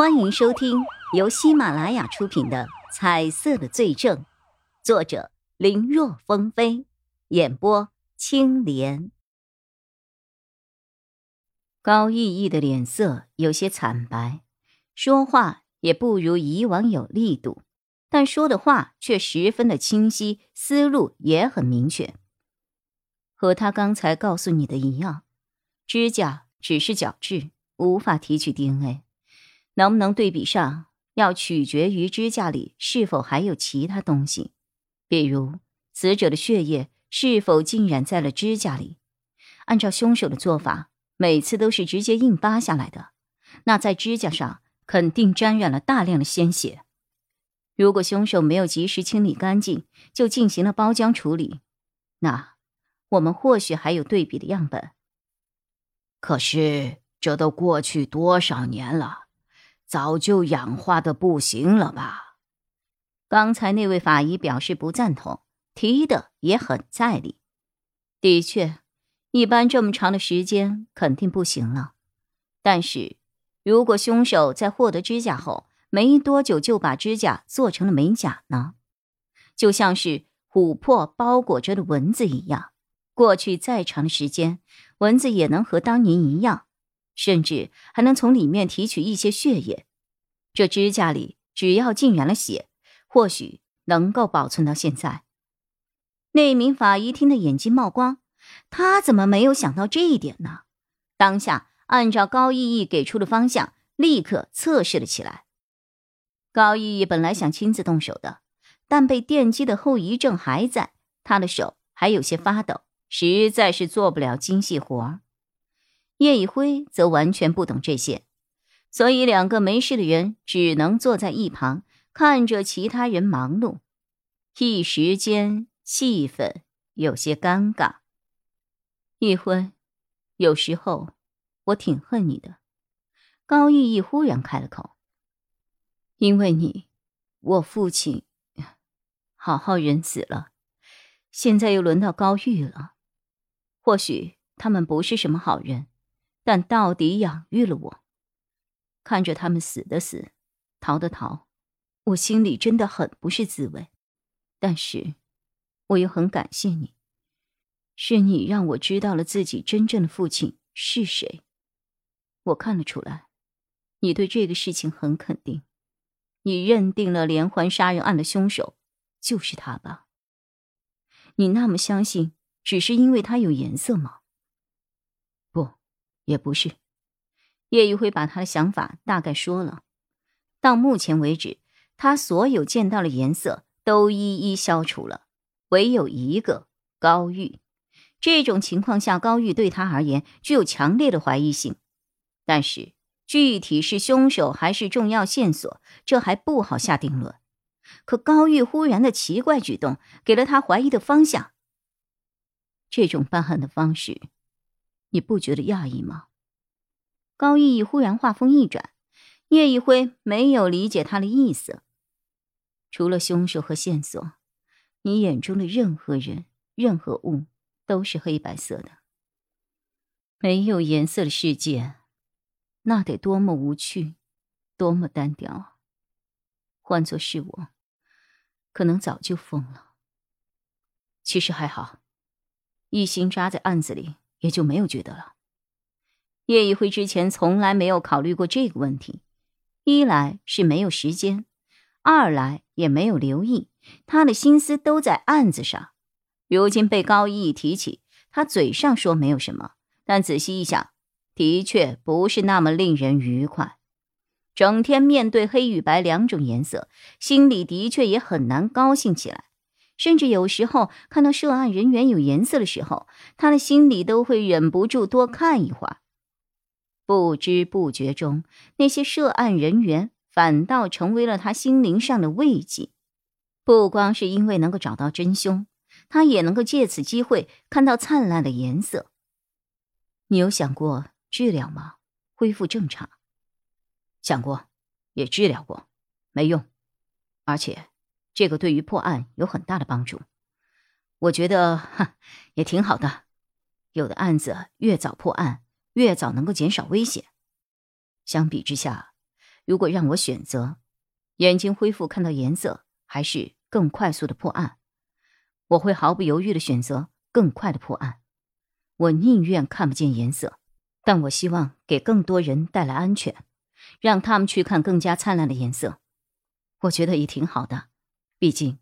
欢迎收听由喜马拉雅出品的《彩色的罪证》，作者林若风飞，演播青莲。高逸逸的脸色有些惨白，说话也不如以往有力度，但说的话却十分的清晰，思路也很明确。和他刚才告诉你的一样，指甲只是角质，无法提取 DNA。能不能对比上，要取决于指甲里是否还有其他东西，比如死者的血液是否浸染在了指甲里。按照凶手的做法，每次都是直接硬扒下来的，那在指甲上肯定沾染了大量的鲜血。如果凶手没有及时清理干净，就进行了包浆处理，那我们或许还有对比的样本。可是这都过去多少年了？早就氧化的不行了吧？刚才那位法医表示不赞同，提的也很在理。的确，一般这么长的时间肯定不行了。但是，如果凶手在获得指甲后没多久就把指甲做成了美甲呢？就像是琥珀包裹着的蚊子一样，过去再长的时间，蚊子也能和当年一样。甚至还能从里面提取一些血液，这指甲里只要浸染了血，或许能够保存到现在。那名法医听得眼睛冒光，他怎么没有想到这一点呢？当下按照高逸逸给出的方向，立刻测试了起来。高逸逸本来想亲自动手的，但被电击的后遗症还在，他的手还有些发抖，实在是做不了精细活儿。叶一辉则完全不懂这些，所以两个没事的人只能坐在一旁看着其他人忙碌，一时间气氛有些尴尬。一辉，有时候我挺恨你的。高逸逸忽然开了口：“因为你，我父亲，好好人死了，现在又轮到高玉了。或许他们不是什么好人。”但到底养育了我，看着他们死的死，逃的逃，我心里真的很不是滋味。但是，我又很感谢你，是你让我知道了自己真正的父亲是谁。我看得出来，你对这个事情很肯定，你认定了连环杀人案的凶手就是他吧？你那么相信，只是因为他有颜色吗？也不是，叶玉辉把他的想法大概说了。到目前为止，他所有见到的颜色都一一消除了，唯有一个高玉。这种情况下，高玉对他而言具有强烈的怀疑性。但是具体是凶手还是重要线索，这还不好下定论。可高玉忽然的奇怪举动，给了他怀疑的方向。这种办案的方式。你不觉得讶异吗？高逸逸忽然话锋一转，叶一辉没有理解他的意思。除了凶手和线索，你眼中的任何人、任何物都是黑白色的，没有颜色的世界，那得多么无趣，多么单调！换作是我，可能早就疯了。其实还好，一心扎在案子里。也就没有觉得了。叶一辉之前从来没有考虑过这个问题，一来是没有时间，二来也没有留意，他的心思都在案子上。如今被高一一提起，他嘴上说没有什么，但仔细一想，的确不是那么令人愉快。整天面对黑与白两种颜色，心里的确也很难高兴起来。甚至有时候看到涉案人员有颜色的时候，他的心里都会忍不住多看一会儿。不知不觉中，那些涉案人员反倒成为了他心灵上的慰藉。不光是因为能够找到真凶，他也能够借此机会看到灿烂的颜色。你有想过治疗吗？恢复正常？想过，也治疗过，没用，而且。这个对于破案有很大的帮助，我觉得哈也挺好的。有的案子越早破案，越早能够减少危险。相比之下，如果让我选择，眼睛恢复看到颜色，还是更快速的破案，我会毫不犹豫的选择更快的破案。我宁愿看不见颜色，但我希望给更多人带来安全，让他们去看更加灿烂的颜色。我觉得也挺好的，毕竟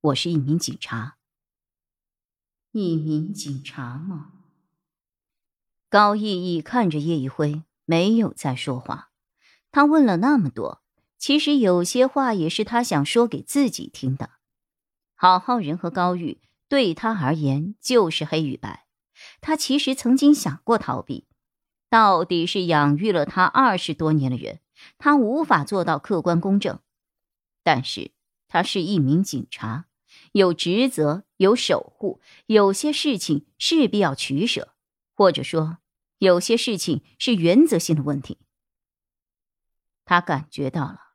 我是一名警察。一名警察吗？高逸逸看着叶一辉，没有再说话。他问了那么多，其实有些话也是他想说给自己听的。郝浩仁和高玉对他而言就是黑与白。他其实曾经想过逃避，到底是养育了他二十多年的人，他无法做到客观公正。但是他是一名警察，有职责，有守护，有些事情势必要取舍，或者说。有些事情是原则性的问题。他感觉到了，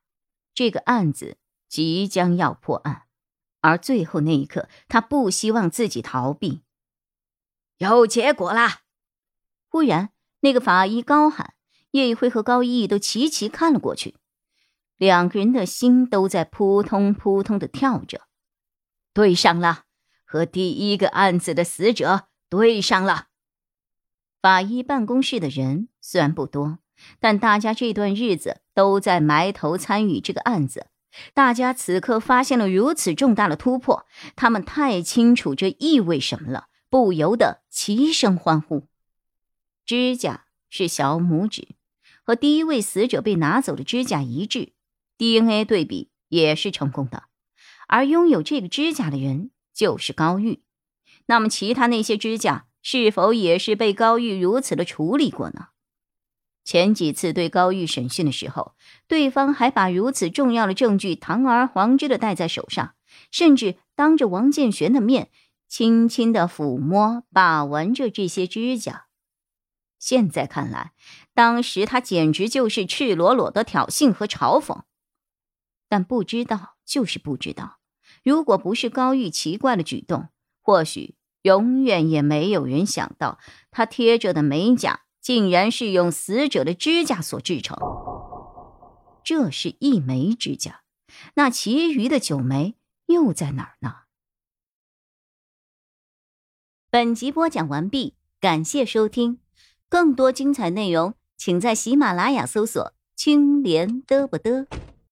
这个案子即将要破案，而最后那一刻，他不希望自己逃避。有结果啦！忽然，那个法医高喊，叶一辉和高一都齐齐看了过去，两个人的心都在扑通扑通的跳着。对上了，和第一个案子的死者对上了。法医办公室的人虽然不多，但大家这段日子都在埋头参与这个案子。大家此刻发现了如此重大的突破，他们太清楚这意味什么了，不由得齐声欢呼。指甲是小拇指，和第一位死者被拿走的指甲一致，DNA 对比也是成功的，而拥有这个指甲的人就是高玉。那么，其他那些指甲？是否也是被高玉如此的处理过呢？前几次对高玉审讯的时候，对方还把如此重要的证据堂而皇之的戴在手上，甚至当着王建玄的面，轻轻的抚摸、把玩着这些指甲。现在看来，当时他简直就是赤裸裸的挑衅和嘲讽。但不知道就是不知道，如果不是高玉奇怪的举动，或许……永远也没有人想到，他贴着的美甲竟然是用死者的指甲所制成。这是一枚指甲，那其余的九枚又在哪儿呢？本集播讲完毕，感谢收听，更多精彩内容，请在喜马拉雅搜索“青莲嘚不嘚”。